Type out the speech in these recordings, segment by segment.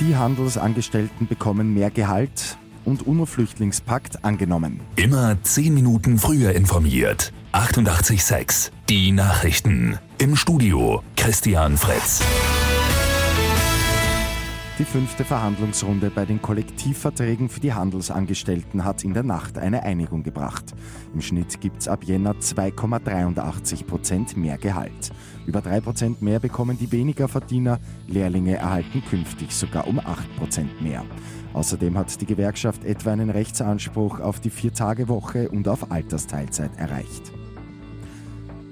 Die Handelsangestellten bekommen mehr Gehalt und UNO-Flüchtlingspakt angenommen. Immer 10 Minuten früher informiert. 88.6 Die Nachrichten. Im Studio Christian Fritz. Die fünfte Verhandlungsrunde bei den Kollektivverträgen für die Handelsangestellten hat in der Nacht eine Einigung gebracht. Im Schnitt gibt es ab Jänner 2,83 Prozent mehr Gehalt. Über 3 Prozent mehr bekommen die weniger Verdiener. Lehrlinge erhalten künftig sogar um 8 Prozent mehr. Außerdem hat die Gewerkschaft etwa einen Rechtsanspruch auf die Vier-Tage-Woche und auf Altersteilzeit erreicht.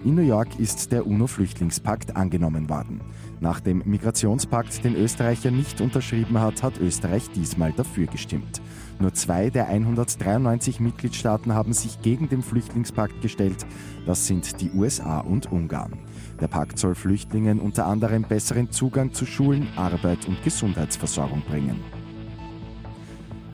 In New York ist der UNO-Flüchtlingspakt angenommen worden. Nach dem Migrationspakt, den Österreich ja nicht unterschrieben hat, hat Österreich diesmal dafür gestimmt. Nur zwei der 193 Mitgliedstaaten haben sich gegen den Flüchtlingspakt gestellt. Das sind die USA und Ungarn. Der Pakt soll Flüchtlingen unter anderem besseren Zugang zu Schulen, Arbeit und Gesundheitsversorgung bringen.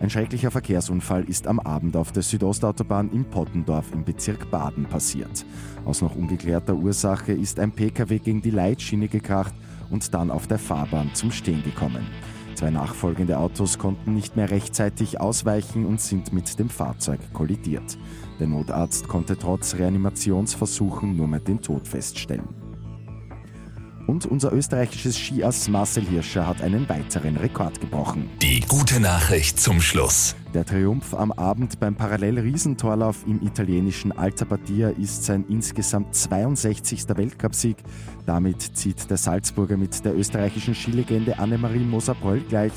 Ein schrecklicher Verkehrsunfall ist am Abend auf der Südostautobahn in Pottendorf im Bezirk Baden passiert. Aus noch ungeklärter Ursache ist ein Pkw gegen die Leitschiene gekracht und dann auf der Fahrbahn zum Stehen gekommen. Zwei nachfolgende Autos konnten nicht mehr rechtzeitig ausweichen und sind mit dem Fahrzeug kollidiert. Der Notarzt konnte trotz Reanimationsversuchen nur mehr den Tod feststellen. Und unser österreichisches Skiass Marcel Hirscher hat einen weiteren Rekord gebrochen. Die gute Nachricht zum Schluss. Der Triumph am Abend beim Parallel-Riesentorlauf im italienischen Alta Badia ist sein insgesamt 62. Weltcupsieg. Damit zieht der Salzburger mit der österreichischen Skilegende Annemarie Moser-Pröll gleich.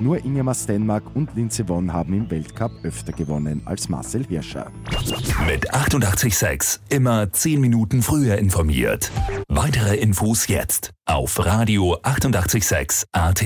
Nur Ingemar Stenmark und Linze Wonn haben im Weltcup öfter gewonnen als Marcel Hirscher. Mit 886 immer 10 Minuten früher informiert. Weitere Infos jetzt auf Radio 886 AT.